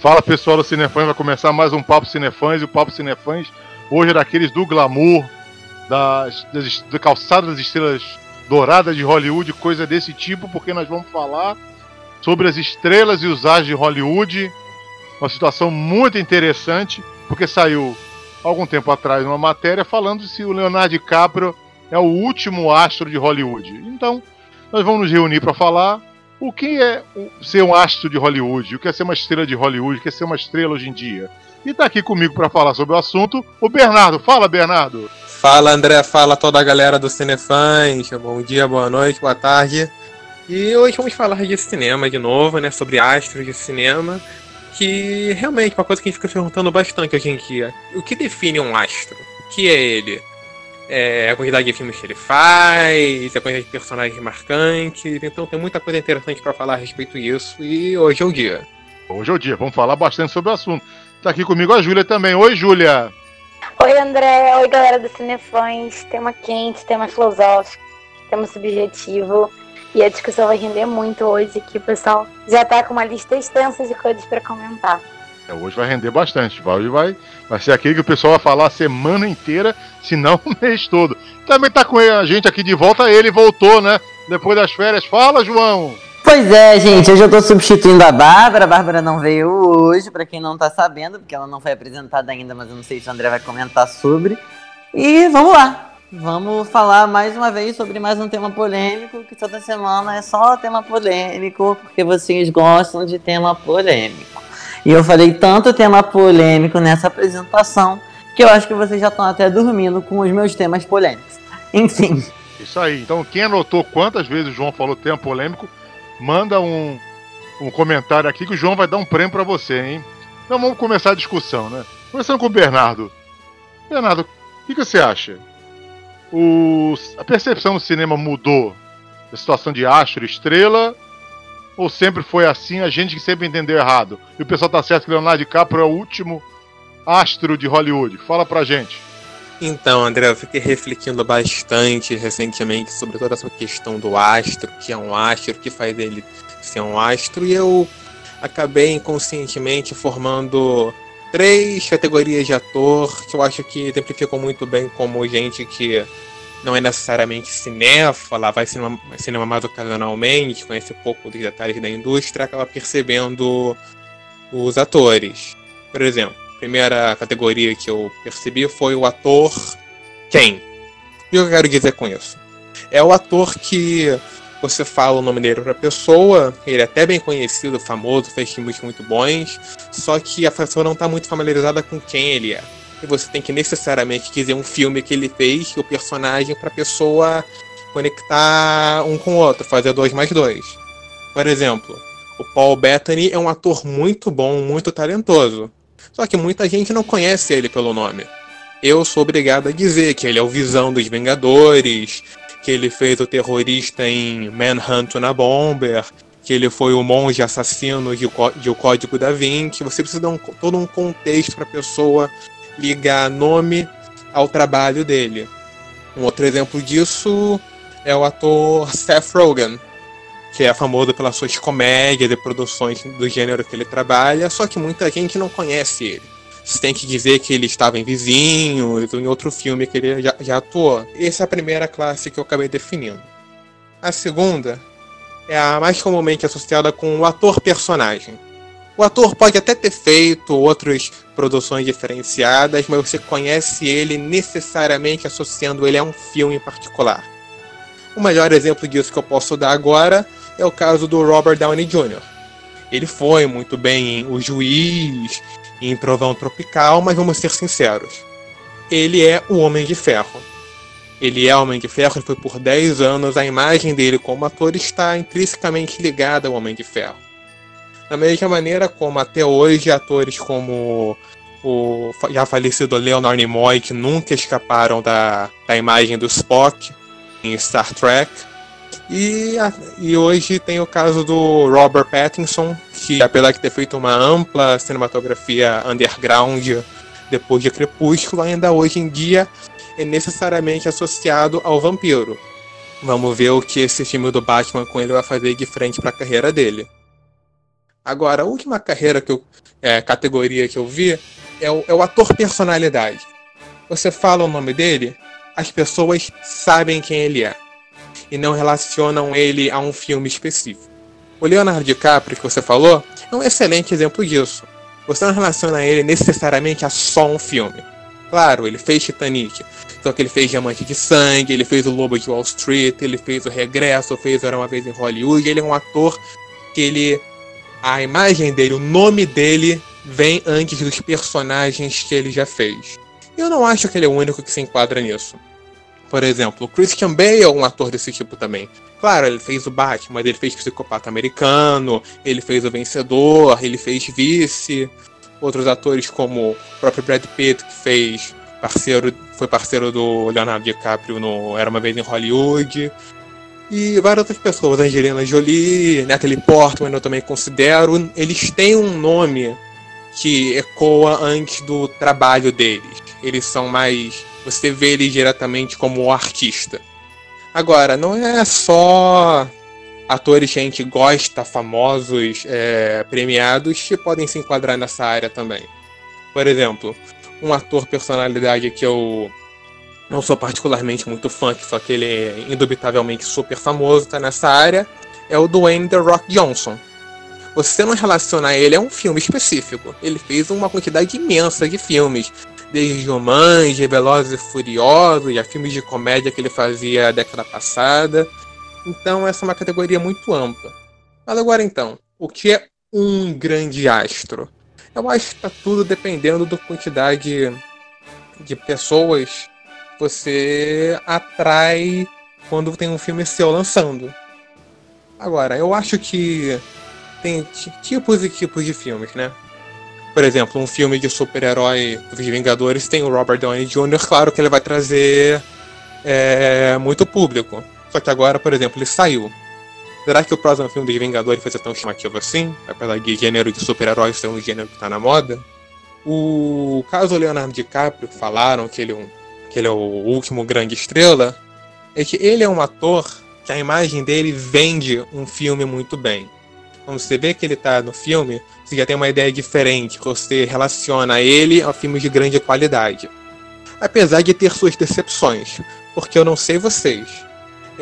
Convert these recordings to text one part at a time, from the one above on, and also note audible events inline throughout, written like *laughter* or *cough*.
Fala pessoal do Cinefãs, vai começar mais um Papo Cinefãs e o Papo Cinefãs hoje é daqueles do glamour, das, das, da calçada das estrelas douradas de Hollywood, coisa desse tipo, porque nós vamos falar sobre as estrelas e os as de Hollywood. Uma situação muito interessante, porque saiu algum tempo atrás uma matéria falando se o Leonardo DiCaprio é o último astro de Hollywood. Então, nós vamos nos reunir para falar o que é ser um astro de Hollywood, o que é ser uma estrela de Hollywood, o que é ser uma estrela hoje em dia. E está aqui comigo para falar sobre o assunto o Bernardo. Fala, Bernardo! Fala, André. Fala toda a galera do Cinefãs. Bom dia, boa noite, boa tarde. E hoje vamos falar de cinema de novo, né? Sobre astros de cinema. Que realmente é uma coisa que a gente fica perguntando bastante hoje em dia. O que define um astro? O que é ele? É a quantidade de filmes que ele faz, a quantidade de personagens marcantes. Então tem muita coisa interessante para falar a respeito disso. E hoje é o dia. Hoje é o dia. Vamos falar bastante sobre o assunto. Tá aqui comigo a Júlia também. Oi, Júlia. Oi, André. Oi, galera do Cinefãs. Tema quente, tema filosófico, tema subjetivo. E a discussão vai render muito hoje aqui, pessoal. Já tá com uma lista extensa de coisas para comentar. É, hoje vai render bastante. Hoje vai, vai ser aquele que o pessoal vai falar a semana inteira, se não *laughs* o mês todo. Também tá com a gente aqui de volta. Ele voltou, né? Depois das férias. Fala, João! Pois é, gente, hoje eu tô substituindo a Bárbara. A Bárbara não veio hoje, para quem não tá sabendo, porque ela não foi apresentada ainda, mas eu não sei se o André vai comentar sobre. E vamos lá. Vamos falar mais uma vez sobre mais um tema polêmico, que toda semana é só tema polêmico, porque vocês gostam de tema polêmico. E eu falei tanto tema polêmico nessa apresentação que eu acho que vocês já estão até dormindo com os meus temas polêmicos. Enfim. Isso aí. Então, quem anotou quantas vezes o João falou tema polêmico, manda um, um comentário aqui que o João vai dar um prêmio para você, hein? Então vamos começar a discussão, né? Começando com o Bernardo. Bernardo, o que, que você acha? O, a percepção do cinema mudou da situação de astro, estrela, ou sempre foi assim, a gente que sempre entendeu errado? E o pessoal tá certo que Leonardo DiCaprio é o último astro de Hollywood. Fala pra gente. Então, André, eu fiquei refletindo bastante recentemente sobre toda essa questão do astro, que é um astro, que faz ele ser um astro, e eu acabei inconscientemente formando três categorias de ator que eu acho que exemplificam muito bem como gente que não é necessariamente cinéfala, vai cinema, cinema mais ocasionalmente, conhece pouco dos detalhes da indústria, acaba percebendo os atores. Por exemplo, primeira categoria que eu percebi foi o ator quem? O que eu quero dizer com isso? É o ator que você fala o nome dele pra pessoa, ele é até bem conhecido, famoso, fez filmes muito bons, só que a pessoa não está muito familiarizada com quem ele é. E você tem que necessariamente dizer um filme que ele fez, o personagem, pra pessoa conectar um com o outro, fazer dois mais dois. Por exemplo, o Paul Bettany é um ator muito bom, muito talentoso. Só que muita gente não conhece ele pelo nome. Eu sou obrigado a dizer que ele é o Visão dos Vingadores, que ele fez o terrorista em Manhunt na Bomber, que ele foi o monge assassino de, de O Código da Vinci. Você precisa dar um, todo um contexto para a pessoa ligar nome ao trabalho dele. Um outro exemplo disso é o ator Seth Rogen, que é famoso pelas suas comédias e produções do gênero que ele trabalha, só que muita gente não conhece ele. Você tem que dizer que ele estava em Vizinhos ou em outro filme que ele já, já atuou. Essa é a primeira classe que eu acabei definindo. A segunda é a mais comumente associada com o ator-personagem. O ator pode até ter feito outras produções diferenciadas, mas você conhece ele necessariamente associando ele a um filme em particular. O melhor exemplo disso que eu posso dar agora é o caso do Robert Downey Jr. Ele foi muito bem em O Juiz, em Trovão Tropical, mas vamos ser sinceros. Ele é o Homem de Ferro. Ele é o Homem de Ferro, ele foi por 10 anos, a imagem dele como ator está intrinsecamente ligada ao Homem de Ferro. Da mesma maneira como até hoje atores como o já falecido Leonard Nimoy, que nunca escaparam da, da imagem do Spock em Star Trek, e, e hoje tem o caso do Robert Pattinson, que apesar de ter feito uma ampla cinematografia underground depois de Crepúsculo, ainda hoje em dia é necessariamente associado ao vampiro. Vamos ver o que esse filme do Batman com ele vai fazer de frente para a carreira dele. Agora, a última carreira que eu. É, categoria que eu vi é o, é o ator personalidade. Você fala o nome dele, as pessoas sabem quem ele é. E não relacionam ele a um filme específico. O Leonardo DiCaprio, que você falou, é um excelente exemplo disso. Você não relaciona ele necessariamente a só um filme. Claro, ele fez Titanic, só que ele fez Diamante de Sangue, ele fez O Lobo de Wall Street, ele fez O Regresso, fez Era Uma Vez em Hollywood. Ele é um ator que ele. A imagem dele, o nome dele, vem antes dos personagens que ele já fez. Eu não acho que ele é o único que se enquadra nisso. Por exemplo, Christian Bale é um ator desse tipo também. Claro, ele fez o Batman, ele fez Psicopata Americano, ele fez o Vencedor, ele fez Vice. Outros atores como o próprio Brad Pitt, que fez parceiro, foi parceiro do Leonardo DiCaprio no Era Uma Vez em Hollywood. E várias outras pessoas, Angelina Jolie, Natalie Portman, eu também considero. Eles têm um nome que ecoa antes do trabalho deles. Eles são mais. Você vê eles diretamente como artista. Agora, não é só atores que a gente gosta, famosos, é, premiados, que podem se enquadrar nessa área também. Por exemplo, um ator personalidade que eu não sou particularmente muito fã, só que ele é indubitavelmente super famoso, tá nessa área, é o Dwayne The Rock Johnson. Você não relaciona ele a um filme específico. Ele fez uma quantidade imensa de filmes. Desde Jumanji, Velozes e Furiosos, a filmes de comédia que ele fazia a década passada. Então essa é uma categoria muito ampla. Mas agora então, o que é um grande astro? Eu acho que está tudo dependendo da quantidade de pessoas você atrai quando tem um filme seu lançando. Agora, eu acho que tem tipos e tipos de filmes, né? Por exemplo, um filme de super-herói dos Vingadores tem o Robert Downey Jr., claro que ele vai trazer é, muito público. Só que agora, por exemplo, ele saiu. Será que o próximo filme dos Vingadores vai ser tão chamativo assim? Apesar de gênero de super-heróis ser um gênero que tá na moda? O caso Leonardo DiCaprio, falaram que ele, é que ele é o último grande estrela, é que ele é um ator que a imagem dele vende um filme muito bem. Quando você vê que ele tá no filme, você já tem uma ideia diferente, você relaciona ele a filmes de grande qualidade. Apesar de ter suas decepções, porque eu não sei vocês,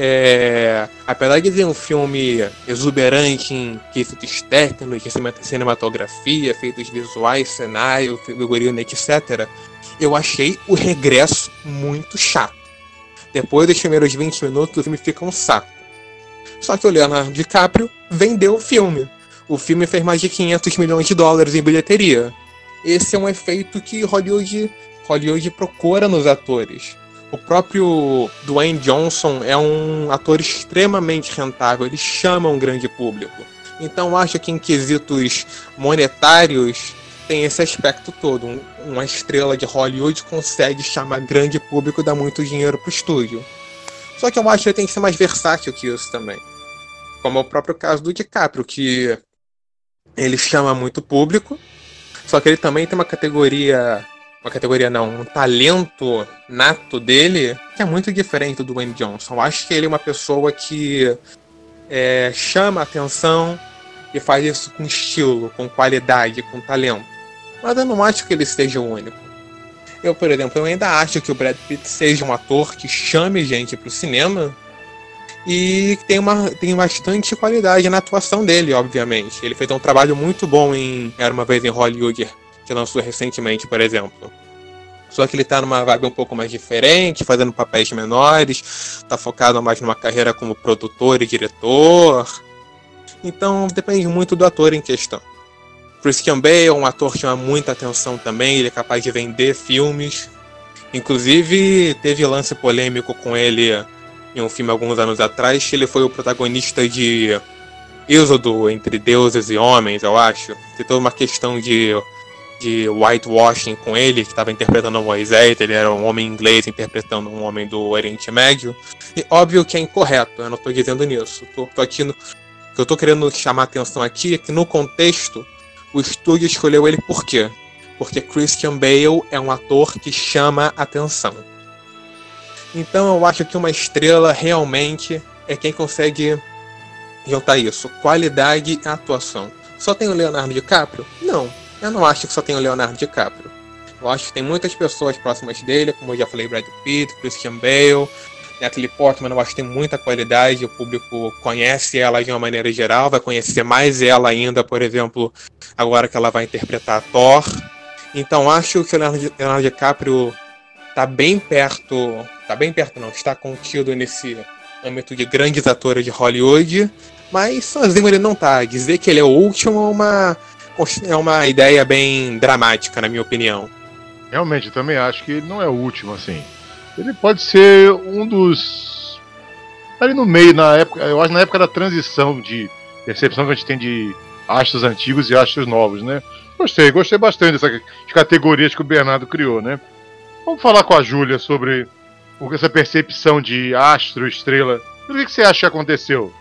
é, apesar de ser um filme exuberante em quesitos técnicos, cinematografia, efeitos visuais, cenário, figurino, etc., eu achei o regresso muito chato. Depois dos primeiros 20 minutos, o filme fica um saco. Só que o Leonardo DiCaprio vendeu o filme. O filme fez mais de 500 milhões de dólares em bilheteria. Esse é um efeito que Hollywood, Hollywood procura nos atores. O próprio Dwayne Johnson é um ator extremamente rentável, ele chama um grande público. Então acho que em quesitos monetários tem esse aspecto todo. Um, uma estrela de Hollywood consegue chamar grande público e dar muito dinheiro pro estúdio. Só que eu acho que ele tem que ser mais versátil que isso também. Como é o próprio caso do DiCaprio, que ele chama muito público, só que ele também tem uma categoria uma categoria não, um talento nato dele que é muito diferente do Wayne Johnson. Eu acho que ele é uma pessoa que é, chama atenção e faz isso com estilo, com qualidade, com talento. Mas eu não acho que ele seja o único. Eu, por exemplo, eu ainda acho que o Brad Pitt seja um ator que chame gente para o cinema e tem, uma, tem bastante qualidade na atuação dele, obviamente. Ele fez um trabalho muito bom em Era Uma Vez em Hollywood, que lançou recentemente, por exemplo. Só que ele tá numa vibe um pouco mais diferente, fazendo papéis menores, tá focado mais numa carreira como produtor e diretor. Então depende muito do ator em questão. Christian Bale é um ator que chama muita atenção também, ele é capaz de vender filmes. Inclusive, teve lance polêmico com ele em um filme alguns anos atrás, ele foi o protagonista de Êxodo entre deuses e homens, eu acho. Tem toda uma questão de de whitewashing com ele, que estava interpretando Moisés, ele era um homem inglês interpretando um homem do Oriente Médio. E óbvio que é incorreto, eu não estou dizendo nisso. Tô, tô aqui no, o que eu estou querendo chamar a atenção aqui é que no contexto, o estúdio escolheu ele por quê? Porque Christian Bale é um ator que chama atenção. Então eu acho que uma estrela realmente é quem consegue juntar isso, qualidade e atuação. Só tem o Leonardo DiCaprio? Não, eu não acho que só tem o Leonardo DiCaprio. Eu acho que tem muitas pessoas próximas dele, como eu já falei, Brad Pitt, Christian Bale, Natalie Portman, eu acho que tem muita qualidade, o público conhece ela de uma maneira geral, vai conhecer mais ela ainda, por exemplo, agora que ela vai interpretar Thor. Então acho que o Leonardo, DiCaprio tá bem perto, tá bem perto não, está contido nesse âmbito de grandes atores de Hollywood, mas sozinho ele não tá. Dizer que ele é o último é uma, é uma ideia bem dramática, na minha opinião. Realmente, eu também acho que ele não é o último, assim. Ele pode ser um dos. Ali no meio, na época. Eu acho na época da transição de percepção que a gente tem de astros antigos e astros novos, né? Gostei, gostei bastante dessas categorias que o Bernardo criou, né? Vamos falar com a Júlia sobre essa percepção de astro, estrela. O que você acha que aconteceu?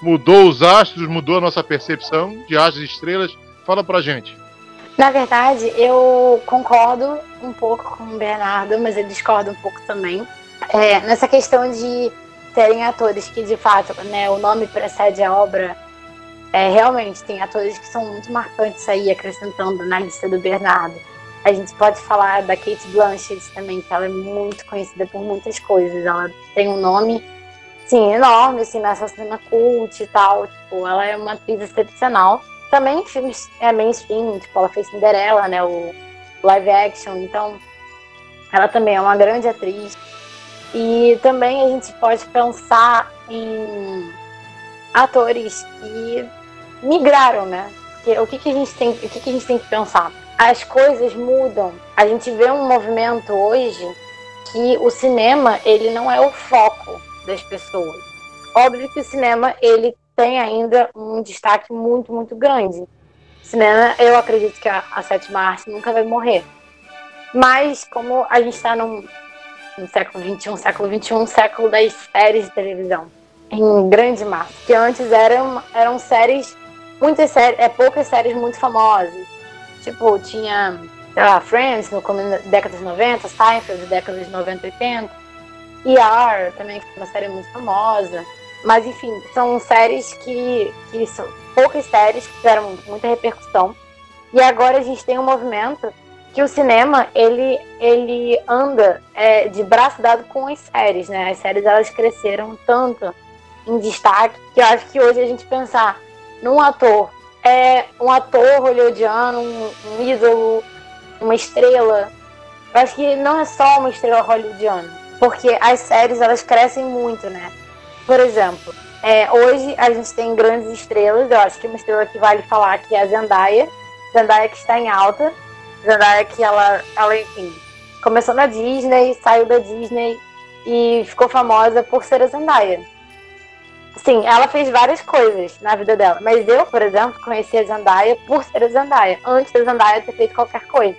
Mudou os astros, mudou a nossa percepção de astros e estrelas? Fala pra gente. Na verdade, eu concordo um pouco com o Bernardo, mas eu discordo um pouco também. É, nessa questão de terem atores que, de fato, né, o nome precede a obra. É, realmente, tem atores que são muito marcantes aí, acrescentando na lista do Bernardo. A gente pode falar da Kate Blanchett também, que ela é muito conhecida por muitas coisas. Ela tem um nome, sim, enorme, assim, nessa cena cult e tal. Tipo, ela é uma atriz excepcional também filmes é, mainstream, tipo, ela fez Cinderela, né, o live action, então ela também é uma grande atriz. E também a gente pode pensar em atores que migraram, né? Porque o que, que a gente tem, o que, que a gente tem que pensar? As coisas mudam. A gente vê um movimento hoje que o cinema ele não é o foco das pessoas. Óbvio que o cinema ele tem ainda um destaque muito, muito grande. Cinema, eu acredito que a, a sétima arte nunca vai morrer. Mas, como a gente está no século XXI, século XXI, século das séries de televisão, em grande massa, que antes eram, eram séries, muitas séries, é, poucas séries muito famosas. Tipo, tinha, sei lá, Friends, no década de 90, Seinfeld, década de 90 80, ER, também, que foi uma série muito famosa. Mas enfim, são séries que, que são poucas séries que fizeram muita repercussão. E agora a gente tem um movimento que o cinema ele, ele anda é, de braço dado com as séries, né? As séries elas cresceram tanto em destaque que eu acho que hoje a gente pensar num ator, é um ator hollywoodiano, um, um ídolo, uma estrela. Eu acho que não é só uma estrela hollywoodiana, porque as séries elas crescem muito, né? Por exemplo, é, hoje a gente tem grandes estrelas. Eu acho que uma estrela que vale falar que é a Zendaya. Zendaya que está em alta. Zendaya que ela, ela enfim, começou na Disney, saiu da Disney e ficou famosa por ser a Zendaya. Sim, ela fez várias coisas na vida dela. Mas eu, por exemplo, conheci a Zendaya por ser a Zendaya. Antes da Zendaya ter feito qualquer coisa.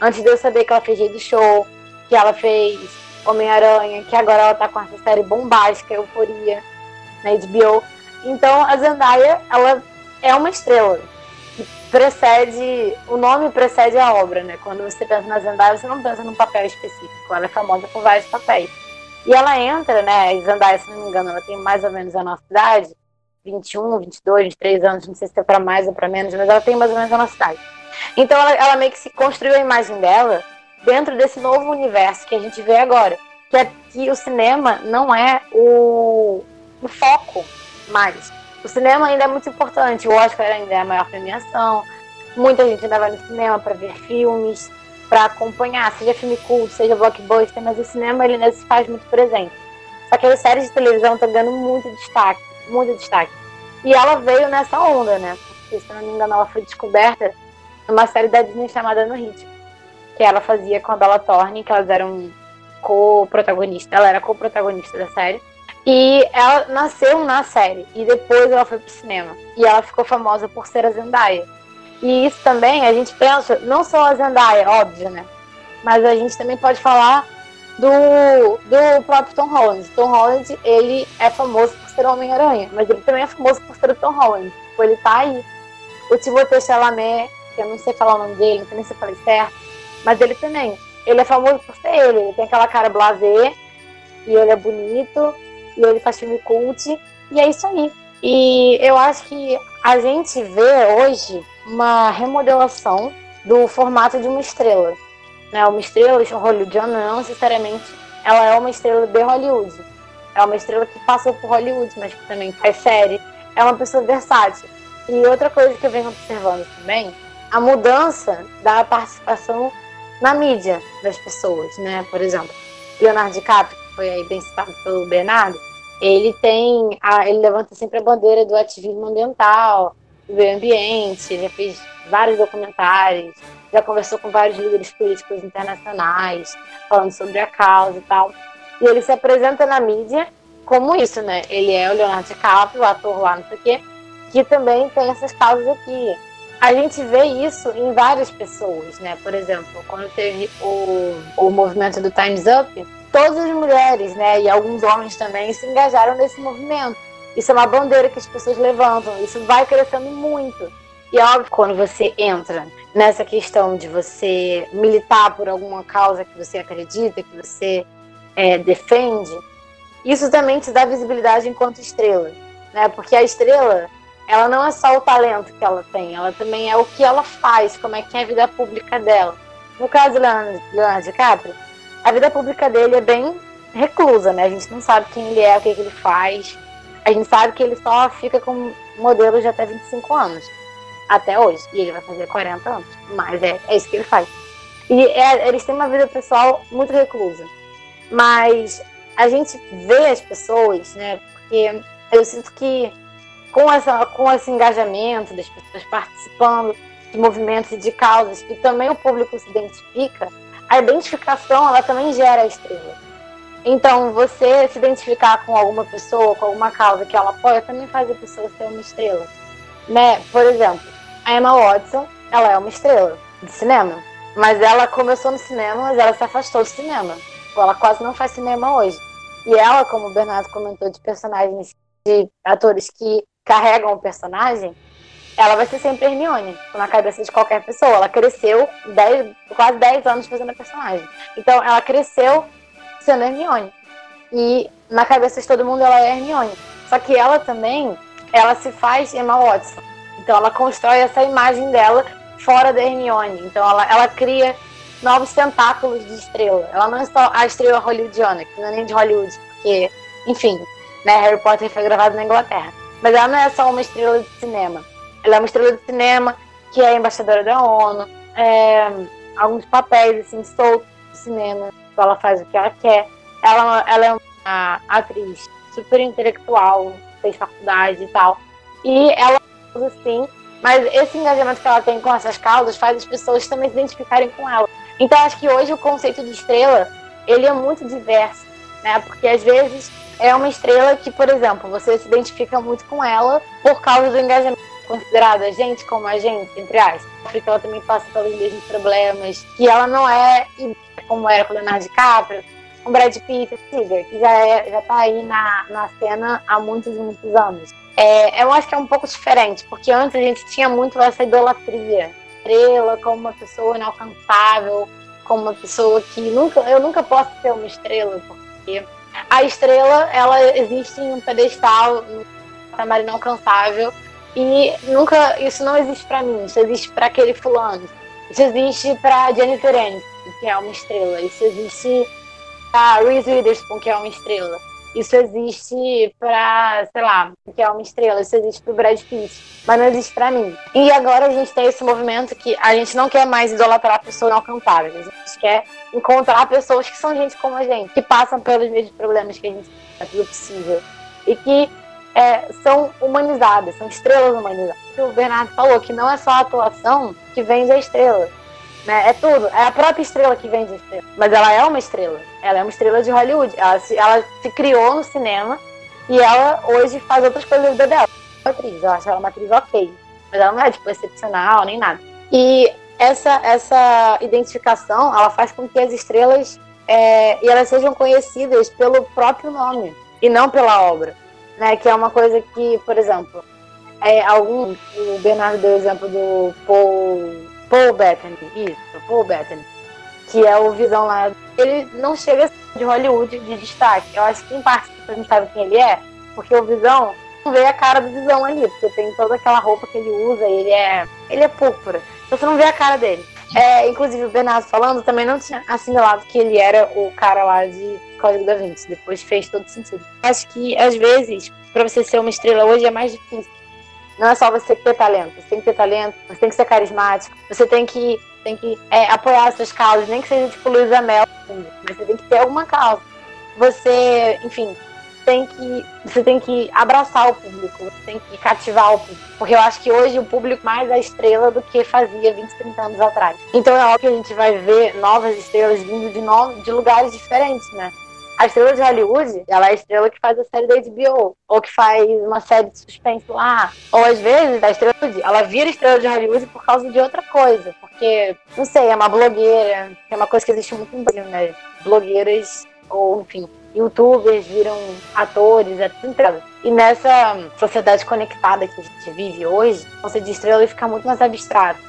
Antes de eu saber que ela fez do show, que ela fez Homem-Aranha, que agora ela tá com essa série bombástica, Euforia, na HBO. Então a Zendaya, ela é uma estrela. Que precede, o nome precede a obra, né? Quando você pensa na Zendaya, você não pensa num papel específico. Ela é famosa por vários papéis. E ela entra, né? Zendaya, se não me engano, ela tem mais ou menos a nossa idade. 21, 22, 23 anos, não sei se é para mais ou para menos, mas ela tem mais ou menos a nossa idade. Então ela, ela meio que se construiu a imagem dela dentro desse novo universo que a gente vê agora. Que é que o cinema não é o, o foco mais. O cinema ainda é muito importante, o Oscar ainda é a maior premiação. Muita gente ainda vai no cinema para ver filmes, para acompanhar, seja filme culto, seja blockbuster, mas o cinema ele ainda se faz muito presente. Só que as séries de televisão estão ganhando muito destaque, muito destaque. E ela veio nessa onda, né? Porque, se não me engano, ela foi descoberta numa série da Disney chamada No Ritmo que ela fazia com a Bella Thorne, que elas eram co-protagonista, ela era co-protagonista da série. E ela nasceu na série e depois ela foi pro cinema. E ela ficou famosa por ser a Zendaya. E isso também a gente pensa, não só a Zendaya, óbvio, né? Mas a gente também pode falar do, do próprio Tom Holland. Tom Holland, ele é famoso por ser Homem-Aranha, mas ele também é famoso por ser o Tom Holland. Tipo, ele tá aí. O Timothée Chalamet, que eu não sei falar o nome dele, não sei nem se eu falei certo, mas ele também. Ele é famoso por ser ele. Ele tem aquela cara blazer. E ele é bonito. E ele faz filme cult. E é isso aí. E eu acho que a gente vê hoje uma remodelação do formato de uma estrela. Né? Uma estrela hollywoodiana não necessariamente ela é uma estrela de Hollywood. É uma estrela que passou por Hollywood, mas que também faz série. É uma pessoa versátil. E outra coisa que eu venho observando também, a mudança da participação na mídia das pessoas, né? Por exemplo, Leonardo DiCaprio, que foi aí bem citado pelo Bernardo, ele tem, a, ele levanta sempre a bandeira do ativismo ambiental, do meio ambiente, já fez vários documentários, já conversou com vários líderes políticos internacionais, falando sobre a causa e tal. E ele se apresenta na mídia como isso, né? Ele é o Leonardo DiCaprio, o ator lá, não sei o quê, que também tem essas causas aqui a gente vê isso em várias pessoas, né? Por exemplo, quando teve o, o movimento do Time's Up, todas as mulheres, né, e alguns homens também se engajaram nesse movimento. Isso é uma bandeira que as pessoas levantam, isso vai crescendo muito. E é óbvio, quando você entra nessa questão de você militar por alguma causa que você acredita, que você é, defende, isso também te dá visibilidade enquanto estrela, né? Porque a estrela, ela não é só o talento que ela tem, ela também é o que ela faz, como é que é a vida pública dela. No caso do Leonardo, DiCaprio, a vida pública dele é bem reclusa, né? A gente não sabe quem ele é, o que, que ele faz. A gente sabe que ele só fica com modelos de até 25 anos. Até hoje. E ele vai fazer 40 anos. Mas é, é isso que ele faz. E é, eles têm uma vida pessoal muito reclusa. Mas a gente vê as pessoas, né? Porque eu sinto que com, essa, com esse engajamento das pessoas participando de movimentos e de causas que também o público se identifica, a identificação ela também gera estrela. Então, você se identificar com alguma pessoa, com alguma causa que ela apoia, também faz a pessoa ser uma estrela. Né? Por exemplo, a Emma Watson, ela é uma estrela de cinema, mas ela começou no cinema, mas ela se afastou do cinema. Ela quase não faz cinema hoje. E ela, como o Bernardo comentou, de personagens, de atores que carregam o personagem, ela vai ser sempre Hermione na cabeça de qualquer pessoa. Ela cresceu dez, quase 10 anos fazendo a personagem. Então ela cresceu sendo Hermione. E na cabeça de todo mundo ela é Hermione. Só que ela também, ela se faz Emma Watson. Então ela constrói essa imagem dela fora da Hermione. Então ela, ela cria novos tentáculos de estrela. Ela não é só a estrela hollywoodiana, que não é nem de Hollywood, porque, enfim, né, Harry Potter foi gravado na Inglaterra. Mas ela não é só uma estrela de cinema. Ela é uma estrela de cinema que é embaixadora da ONU, é, alguns papéis assim soltos de cinema, ela faz o que ela quer. Ela, ela é uma atriz super intelectual, fez faculdade e tal. E ela assim, mas esse engajamento que ela tem com essas causas faz as pessoas também se identificarem com ela. Então acho que hoje o conceito de estrela, ele é muito diverso, né? Porque às vezes é uma estrela que, por exemplo, você se identifica muito com ela por causa do engajamento considerada gente como a gente, entre aspas. Porque ela também passa pelos mesmos problemas, que ela não é como era com o Leonardo DiCaprio, com Brad Pitt, que já, é, já tá aí na, na cena há muitos e muitos anos. É, eu acho que é um pouco diferente, porque antes a gente tinha muito essa idolatria. Estrela como uma pessoa inalcançável, como uma pessoa que nunca, eu nunca posso ser uma estrela, porque a estrela, ela existe em um pedestal, um patamar inalcançável, e nunca, isso não existe para mim, isso existe para aquele fulano. Isso existe para Jennifer Aniston, que é uma estrela. Isso existe para Reese Witherspoon, que é uma estrela. Isso existe para, sei lá, que é uma estrela. Isso existe para Brad Pitt, mas não existe para mim. E agora a gente tem esse movimento que a gente não quer mais idolatrar pessoas inalcançáveis. A gente quer encontrar pessoas que são gente como a gente, que passam pelos mesmos problemas que a gente, é tudo possível. E que é, são humanizadas, são estrelas humanizadas. O Bernardo falou que não é só a atuação que vende a estrela. Né? É tudo. É a própria estrela que vende estrela. Mas ela é uma estrela. Ela é uma estrela de Hollywood. Ela se, ela se criou no cinema e ela hoje faz outras coisas da vida dela. É atriz, eu acho ela uma atriz ok. Mas ela não é, tipo, excepcional nem nada. E essa, essa identificação, ela faz com que as estrelas é, e elas sejam conhecidas pelo próprio nome e não pela obra né? Que é uma coisa que, por exemplo, é, algum, o Bernardo deu o exemplo do Paul, Paul Bettany, isso, Paul Bettany, que é o Visão lá. Ele não chega de Hollywood de destaque. Eu acho que em parte a gente sabe quem ele é, porque o Visão não vê a cara do Visão ali, porque tem toda aquela roupa que ele usa, e ele é. ele é púrpura. Então você não vê a cara dele. É, inclusive, o Bernardo falando também não tinha assinalado que ele era o cara lá de Código da Vinci. Depois fez todo sentido. Acho que, às vezes, para você ser uma estrela hoje é mais difícil. Não é só você ter talento. Você tem que ter talento, você tem que ser carismático, você tem que, tem que é, apoiar as suas causas, nem que seja tipo Luísa Mel, mas você tem que ter alguma causa. Você, enfim, tem que você tem que abraçar o público, você tem que cativar o público. Porque eu acho que hoje o público mais é estrela do que fazia 20, 30 anos atrás. Então é óbvio que a gente vai ver novas estrelas vindo de, no, de lugares diferentes, né? A estrela de Hollywood, ela é a estrela que faz a série da HBO, ou que faz uma série de suspense lá. Ou às vezes, a estrela de, ela vira estrela de Hollywood por causa de outra coisa. Porque, não sei, é uma blogueira, é uma coisa que existe muito no Brasil, né? Blogueiras, ou enfim, youtubers viram atores, etc. E nessa sociedade conectada que a gente vive hoje, você de estrela fica muito mais abstrato.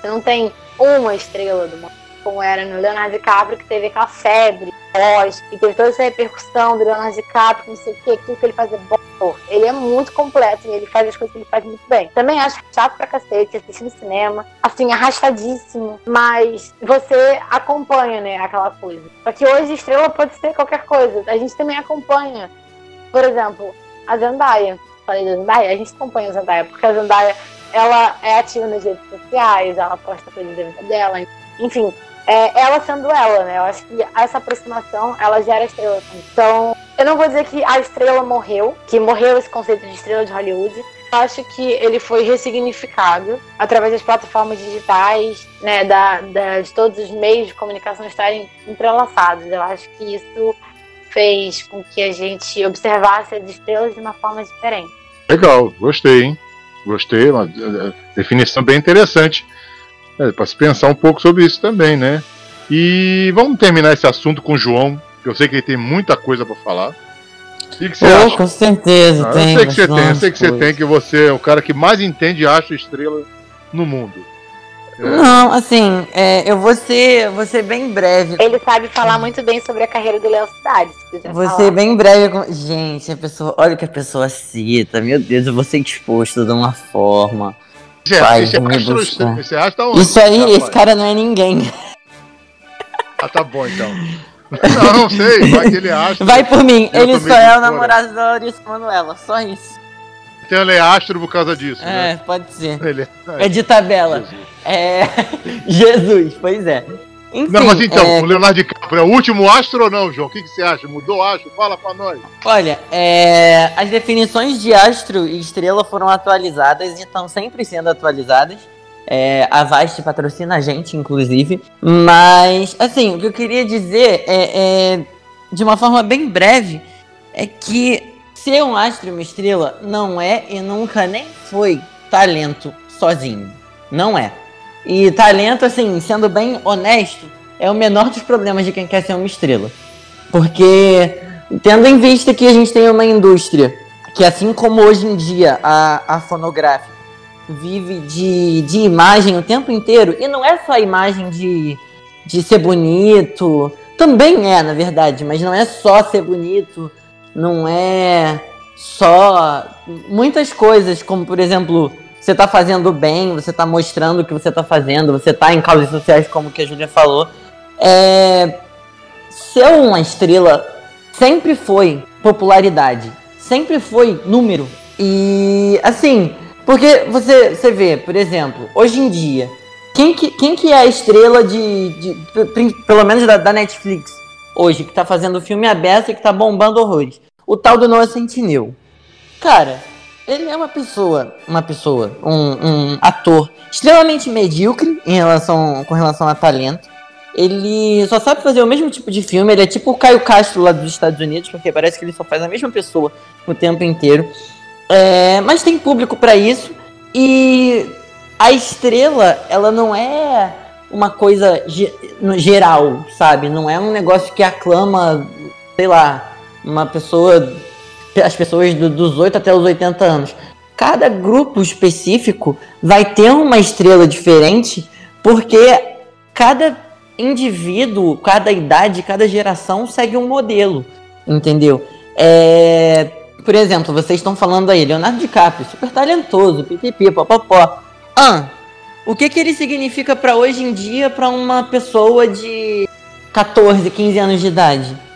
Você não tem uma estrela do mundo, como era no Leonardo DiCaprio, que teve aquela febre, voz, e teve toda essa repercussão do Leonardo DiCaprio, não sei o que, aquilo que ele fazia bom. Ele é muito completo e ele faz as coisas que ele faz muito bem. Também acho chato pra cacete assistir no cinema, assim, arrastadíssimo, mas você acompanha, né, aquela coisa. Só que hoje estrela pode ser qualquer coisa. A gente também acompanha, por exemplo, a Zendaya. Falei da Zendaya, a gente acompanha a Zendaya, porque a Zendaya, ela é ativa nas redes sociais, ela posta coisas da vida dela, enfim, é, ela sendo ela, né? Eu acho que essa aproximação, ela gera estrela. Então, eu não vou dizer que a estrela morreu, que morreu esse conceito de estrela de Hollywood. Acho que ele foi ressignificado através das plataformas digitais, né, da, da, de todos os meios de comunicação estarem entrelaçados. Eu acho que isso fez com que a gente observasse as estrelas de uma forma diferente. Legal, gostei, hein? Gostei, uma eh, definição bem interessante. É, para se pensar um pouco sobre isso também, né? E vamos terminar esse assunto com o João, que eu sei que ele tem muita coisa para falar. O que, você oh, acha? Com certeza, ah, tem. Eu sei que você tem, eu sei que você tem, que você é o cara que mais entende astro estrela no mundo. É. Não, assim, é, eu vou ser, vou ser bem breve. Ele sabe falar muito bem sobre a carreira do Léo Cidade, se Vou falar. ser bem breve. Com... Gente, a pessoa, olha o que a pessoa cita. Meu Deus, eu vou ser exposto de uma forma. Pai, esse, astro, esse tá onde? Isso aí, esse cara não é ninguém. Ah, tá bom então. *laughs* Não, não sei, vai que ele acha. Vai por mim, ele só é o namorado da Larissa Manuela, só isso. Então ele é astro por causa disso, é, né? pode ser. Ele é... é de tabela. Jesus. É. *laughs* Jesus, pois é. Enfim, não, mas então, é... o Leonardo DiCaprio é o último astro ou não, João? O que, que você acha? Mudou astro? Fala pra nós. Olha, é... as definições de astro e estrela foram atualizadas e estão sempre sendo atualizadas. É... a Vast patrocina a gente, inclusive. Mas, assim, o que eu queria dizer é, é, de uma forma bem breve, é que ser um astro e uma estrela não é e nunca nem foi talento sozinho. Não é. E talento, assim, sendo bem honesto, é o menor dos problemas de quem quer ser uma estrela. Porque, tendo em vista que a gente tem uma indústria que, assim como hoje em dia a, a fonográfica vive de, de imagem o tempo inteiro, e não é só a imagem de, de ser bonito, também é, na verdade, mas não é só ser bonito, não é só muitas coisas, como por exemplo você está fazendo bem, você está mostrando o que você está fazendo, você está em causas sociais, como que a Júlia falou. É... Ser uma estrela sempre foi popularidade, sempre foi número. E assim, porque você, você vê, por exemplo, hoje em dia, quem que, quem que é a estrela de, de pelo menos da, da, Netflix hoje, que está fazendo filme aberto e que está bombando horrores? O tal do Noah Centineo. Cara, ele é uma pessoa, uma pessoa, um, um ator extremamente medíocre em relação, com relação a talento. Ele só sabe fazer o mesmo tipo de filme, ele é tipo o Caio Castro lá dos Estados Unidos, porque parece que ele só faz a mesma pessoa o tempo inteiro. É, mas tem público para isso e a estrela, ela não é uma coisa geral, sabe? Não é um negócio que aclama, sei lá, uma pessoa *laughs* as pessoas do, dos 8 até os 80 anos. Cada grupo específico vai ter uma estrela diferente, porque cada indivíduo, cada idade, cada geração segue um modelo, entendeu? É, por exemplo, vocês estão falando aí, Leonardo DiCaprio, super talentoso, pipipi, popopó. Ah, o que que ele significa para hoje em dia para uma pessoa de 14, 15 anos de idade?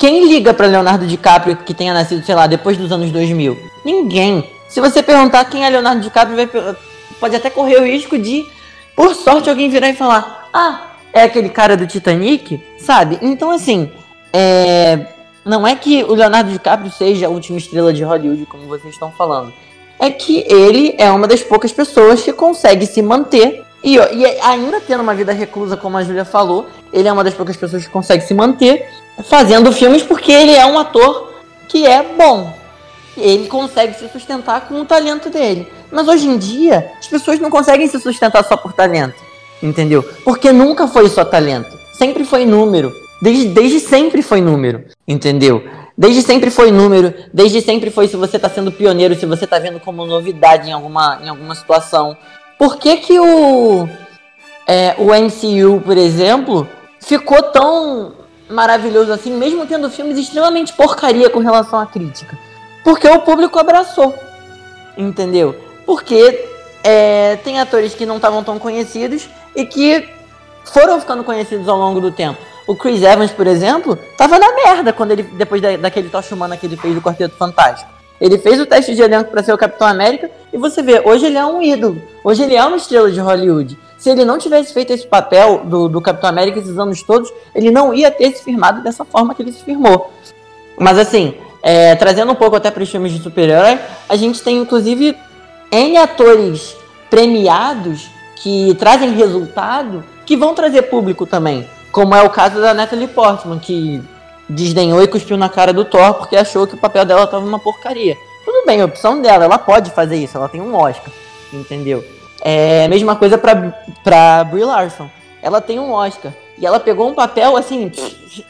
Quem liga para Leonardo DiCaprio que tenha nascido, sei lá, depois dos anos 2000? Ninguém. Se você perguntar quem é Leonardo DiCaprio, vai, pode até correr o risco de, por sorte, alguém virar e falar: Ah, é aquele cara do Titanic, sabe? Então, assim, é... não é que o Leonardo DiCaprio seja a última estrela de Hollywood, como vocês estão falando. É que ele é uma das poucas pessoas que consegue se manter. E, e ainda tendo uma vida reclusa, como a Julia falou, ele é uma das poucas pessoas que consegue se manter fazendo filmes porque ele é um ator que é bom. Ele consegue se sustentar com o talento dele. Mas hoje em dia, as pessoas não conseguem se sustentar só por talento. Entendeu? Porque nunca foi só talento. Sempre foi número. Desde, desde sempre foi número. Entendeu? Desde sempre foi número. Desde sempre foi se você está sendo pioneiro, se você está vendo como novidade em alguma, em alguma situação. Por que, que o, é, o MCU, por exemplo, ficou tão maravilhoso assim, mesmo tendo filmes extremamente porcaria com relação à crítica? Porque o público abraçou. Entendeu? Porque é, tem atores que não estavam tão conhecidos e que foram ficando conhecidos ao longo do tempo. O Chris Evans, por exemplo, tava na merda quando ele depois da, daquele tocha humana que ele fez do Quarteto Fantástico. Ele fez o teste de elenco para ser o Capitão América e você vê, hoje ele é um ídolo. Hoje ele é uma estrela de Hollywood. Se ele não tivesse feito esse papel do, do Capitão América esses anos todos, ele não ia ter se firmado dessa forma que ele se firmou. Mas assim, é, trazendo um pouco até para os filmes de super-herói, a gente tem inclusive N atores premiados que trazem resultado que vão trazer público também. Como é o caso da Natalie Portman, que desdenhou e cuspiu na cara do Thor porque achou que o papel dela estava uma porcaria. Tudo bem, opção dela, ela pode fazer isso, ela tem um Oscar, entendeu? É mesma coisa pra, pra Brie Larson. Ela tem um Oscar. E ela pegou um papel, assim,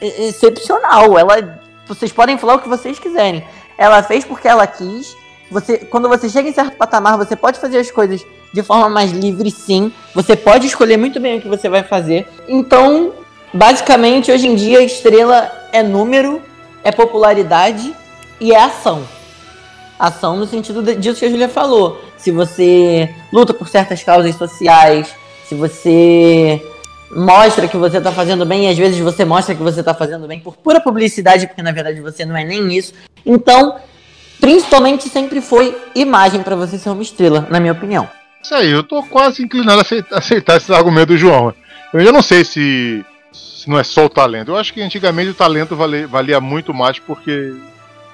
excepcional. Ela. Vocês podem falar o que vocês quiserem. Ela fez porque ela quis. Você, quando você chega em certo patamar, você pode fazer as coisas de forma mais livre, sim. Você pode escolher muito bem o que você vai fazer. Então, basicamente, hoje em dia, estrela é número, é popularidade e é ação. Ação no sentido disso que a Julia falou. Se você luta por certas causas sociais, se você mostra que você está fazendo bem, e às vezes você mostra que você está fazendo bem por pura publicidade, porque na verdade você não é nem isso. Então, principalmente sempre foi imagem para você ser uma estrela, na minha opinião. Isso aí, eu tô quase inclinado a aceitar, esse argumento do João. Eu ainda não sei se, se não é só o talento. Eu acho que antigamente o talento valia, valia muito mais porque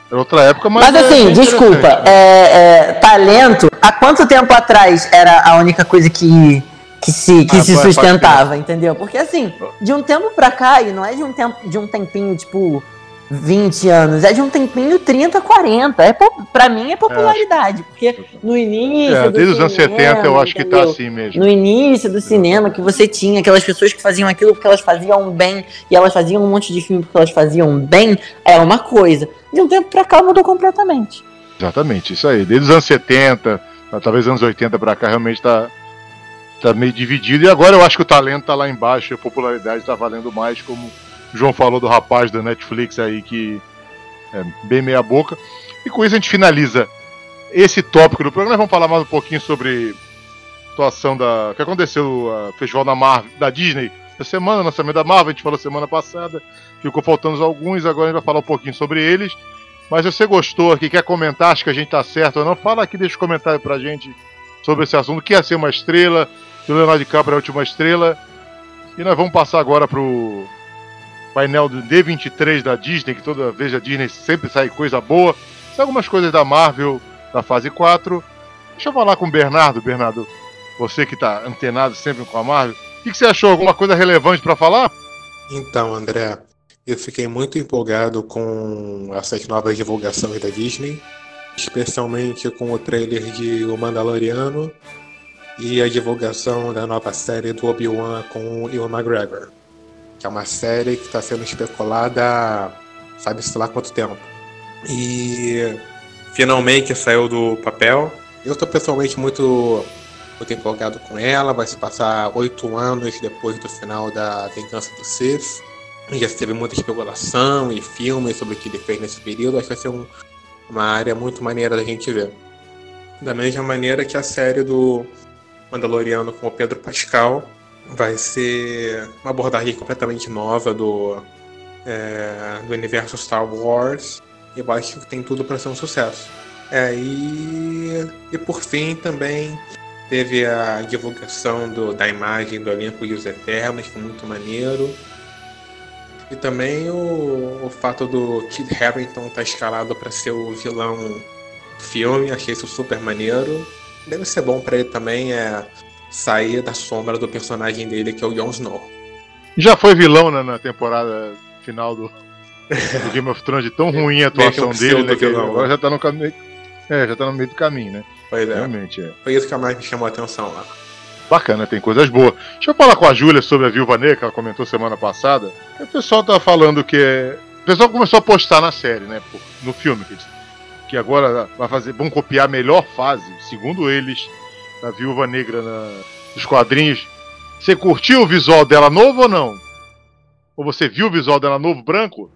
era outra época, mas. Mas é assim, é desculpa, é, é, talento, há quanto tempo atrás era a única coisa que, que se, que ah, se sustentava, entendeu? Porque assim, de um tempo pra cá, e não é de um tempo, de um tempinho, tipo, 20 anos, é de um tempinho 30, 40. É, pra mim é popularidade, é. porque no início. É, desde os anos 70 eu acho entendeu? que tá assim mesmo. No início do cinema, que você tinha aquelas pessoas que faziam aquilo porque elas faziam bem, e elas faziam um monte de filme porque elas faziam bem, é uma coisa. De um tempo pra cá mudou completamente. Exatamente, isso aí. Desde os anos 70, talvez anos 80 pra cá, realmente tá, tá meio dividido. E agora eu acho que o talento tá lá embaixo, a popularidade tá valendo mais como o João falou do rapaz da Netflix aí que é bem meia boca. E com isso a gente finaliza esse tópico do programa. Vamos falar mais um pouquinho sobre a situação da que aconteceu o festival da Marvel, da Disney essa semana, lançamento da Marvel, a gente falou semana passada, ficou faltando alguns, agora a gente vai falar um pouquinho sobre eles. Mas se você gostou aqui, quer comentar, acho que a gente tá certo ou não, fala aqui, deixa um comentário pra gente sobre esse assunto, que ia ser uma estrela, se o Leonardo DiCaprio é a última estrela. E nós vamos passar agora pro painel do D23 da Disney, que toda vez a Disney sempre sai coisa boa. São algumas coisas da Marvel da fase 4. Deixa eu falar com o Bernardo. Bernardo, você que está antenado sempre com a Marvel, o que, que você achou? Alguma coisa relevante para falar? Então, André, eu fiquei muito empolgado com essas novas divulgações da Disney, especialmente com o trailer de O Mandaloriano e a divulgação da nova série do Obi-Wan com o Ewan McGregor que é uma série que está sendo especulada sabe-se lá quanto tempo. E finalmente saiu do papel. Eu estou pessoalmente muito, muito empolgado com ela. Vai se passar oito anos depois do final da Vingança do Sith. Já teve muita especulação e filmes sobre o que ele fez nesse período. Acho que vai ser um, uma área muito maneira da gente ver. Da mesma maneira que a série do Mandaloriano com o Pedro Pascal vai ser uma abordagem completamente nova do, é, do universo Star Wars. E eu acho que tem tudo para ser um sucesso. É, e, e por fim também teve a divulgação do, da imagem do Olimpo e os Eternos, que foi muito maneiro. E também o, o fato do Kid Harington estar tá escalado para ser o vilão do filme, achei isso super maneiro. Deve ser bom para ele também é sair da sombra do personagem dele, que é o Jon Snow. Já foi vilão né, na temporada final do, do Game of Thrones, de tão *laughs* ruim a atuação dele, né, vilão, agora né? já tá no caminho. É, já tá no meio do caminho, né? Pois é. Realmente, é. Foi isso que mais me chamou a atenção lá. Bacana, tem coisas boas. Deixa eu falar com a Júlia sobre a Viúva Negra, que ela comentou semana passada. O pessoal tá falando que. O pessoal começou a postar na série, né? No filme, que, que agora vai fazer. vão copiar a melhor fase, segundo eles, da Viúva Negra na, nos quadrinhos. Você curtiu o visual dela novo ou não? Ou você viu o visual dela novo, branco?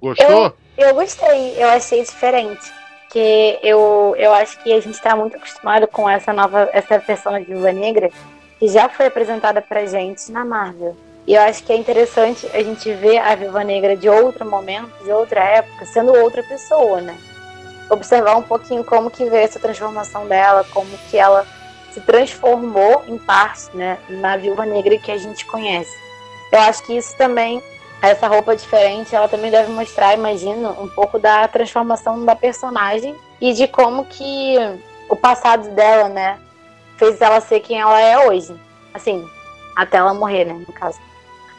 Gostou? Eu, eu gostei, eu achei diferente porque eu, eu acho que a gente está muito acostumado com essa nova, essa versão da Viúva Negra que já foi apresentada pra gente na Marvel. E eu acho que é interessante a gente ver a Viúva Negra de outro momento, de outra época, sendo outra pessoa, né? Observar um pouquinho como que veio essa transformação dela, como que ela se transformou em parte, né, na Viúva Negra que a gente conhece. Eu acho que isso também essa roupa diferente, ela também deve mostrar, imagino, um pouco da transformação da personagem e de como que o passado dela, né, fez ela ser quem ela é hoje. Assim, até ela morrer, né, no caso.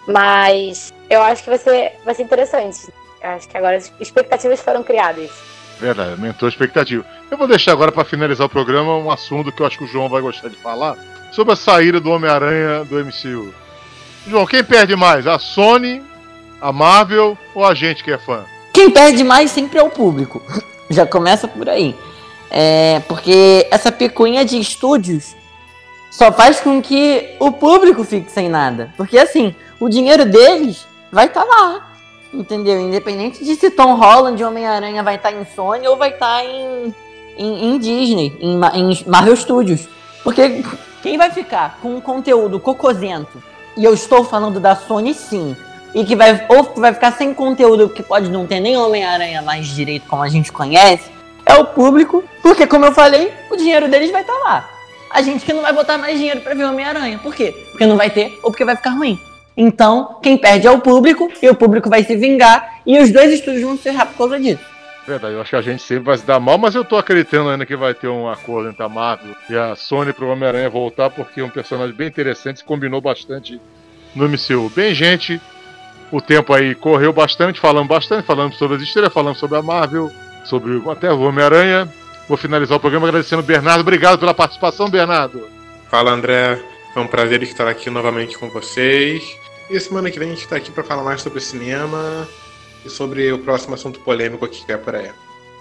Mas eu acho que vai ser, vai ser interessante. Eu acho que agora as expectativas foram criadas. Verdade, aumentou a expectativa. Eu vou deixar agora para finalizar o programa um assunto que eu acho que o João vai gostar de falar sobre a saída do Homem-Aranha do MCU. João, quem perde mais? A Sony a Marvel ou a gente que é fã? Quem perde mais sempre é o público. *laughs* Já começa por aí. É, porque essa picuinha de estúdios só faz com que o público fique sem nada. Porque assim, o dinheiro deles vai estar tá lá. Entendeu? Independente de se Tom Holland e Homem-Aranha vai estar tá em Sony ou vai estar tá em, em, em, Disney, em, em Marvel Studios. Porque quem vai ficar com um conteúdo cocosento? E eu estou falando da Sony sim e que vai ou vai ficar sem conteúdo que pode não ter nem Homem-Aranha mais direito como a gente conhece, é o público, porque como eu falei, o dinheiro deles vai estar tá lá. A gente que não vai botar mais dinheiro para ver Homem-Aranha. Por quê? Porque não vai ter ou porque vai ficar ruim. Então, quem perde é o público e o público vai se vingar e os dois estúdios vão se errar por causa disso. Verdade, eu acho que a gente sempre vai se dar mal, mas eu tô acreditando ainda que vai ter um acordo entre a Marvel e a Sony pro Homem-Aranha voltar, porque é um personagem bem interessante, se combinou bastante no MCU. Bem, gente, o tempo aí correu bastante, falamos bastante, falamos sobre as estrelas, falamos sobre a Marvel, sobre até o Homem-Aranha. Vou finalizar o programa agradecendo o Bernardo. Obrigado pela participação, Bernardo. Fala, André. Foi um prazer estar aqui novamente com vocês. E semana que vem a gente está aqui para falar mais sobre cinema e sobre o próximo assunto polêmico aqui que é por aí.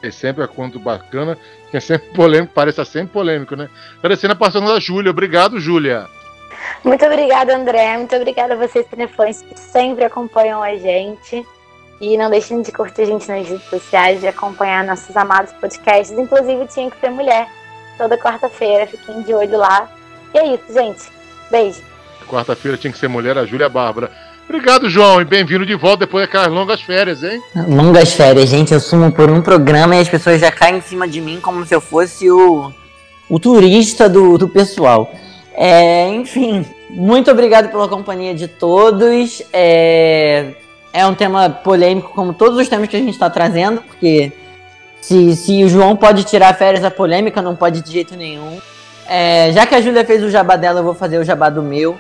É sempre assunto bacana, que é sempre *laughs* polêmico, parece sempre polêmico, né? Agradecendo a participação da Júlia. Obrigado, Júlia. Muito obrigada, André. Muito obrigada a vocês, telefões, que sempre acompanham a gente. E não deixem de curtir a gente nas redes sociais, de acompanhar nossos amados podcasts. Inclusive, tinha que ser mulher. Toda quarta-feira, fiquem de olho lá. E é isso, gente. Beijo. Quarta-feira tinha que ser mulher, a Júlia Bárbara. Obrigado, João, e bem-vindo de volta depois daquelas longas férias, hein? Longas férias, gente. Eu sumo por um programa e as pessoas já caem em cima de mim como se eu fosse o, o turista do, do pessoal. É, enfim, muito obrigado pela companhia de todos. É, é um tema polêmico, como todos os temas que a gente está trazendo, porque se, se o João pode tirar férias a polêmica, não pode de jeito nenhum. É, já que a Júlia fez o jabá dela, eu vou fazer o jabá do meu.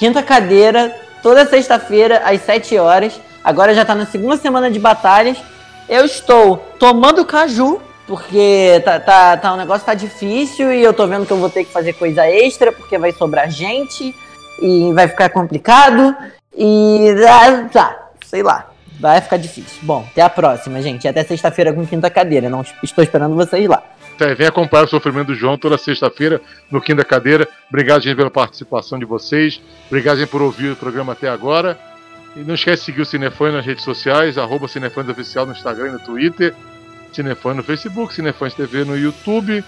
Quinta cadeira, toda sexta-feira, às 7 horas. Agora já está na segunda semana de batalhas. Eu estou tomando caju porque tá, tá, tá, o negócio tá difícil e eu tô vendo que eu vou ter que fazer coisa extra, porque vai sobrar gente e vai ficar complicado e ah, tá, sei lá, vai ficar difícil. Bom, até a próxima, gente. Até sexta-feira com quinta cadeira. Não estou esperando vocês lá. Vem acompanhar o sofrimento do João toda sexta-feira no Quinta Cadeira. Obrigado, gente, pela participação de vocês. Obrigado, gente, por ouvir o programa até agora. E não esquece de seguir o Cinefone nas redes sociais, arroba Cinefone Oficial no Instagram e no Twitter. Cinefãs no Facebook, Cinefãs TV no YouTube.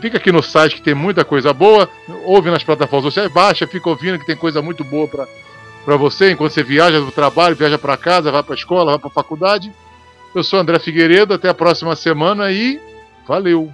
Fica aqui no site que tem muita coisa boa. Ouve nas plataformas sociais, baixa, fica ouvindo que tem coisa muito boa para você enquanto você viaja do trabalho, viaja para casa, vai para escola, vai para faculdade. Eu sou André Figueiredo, até a próxima semana e Valeu!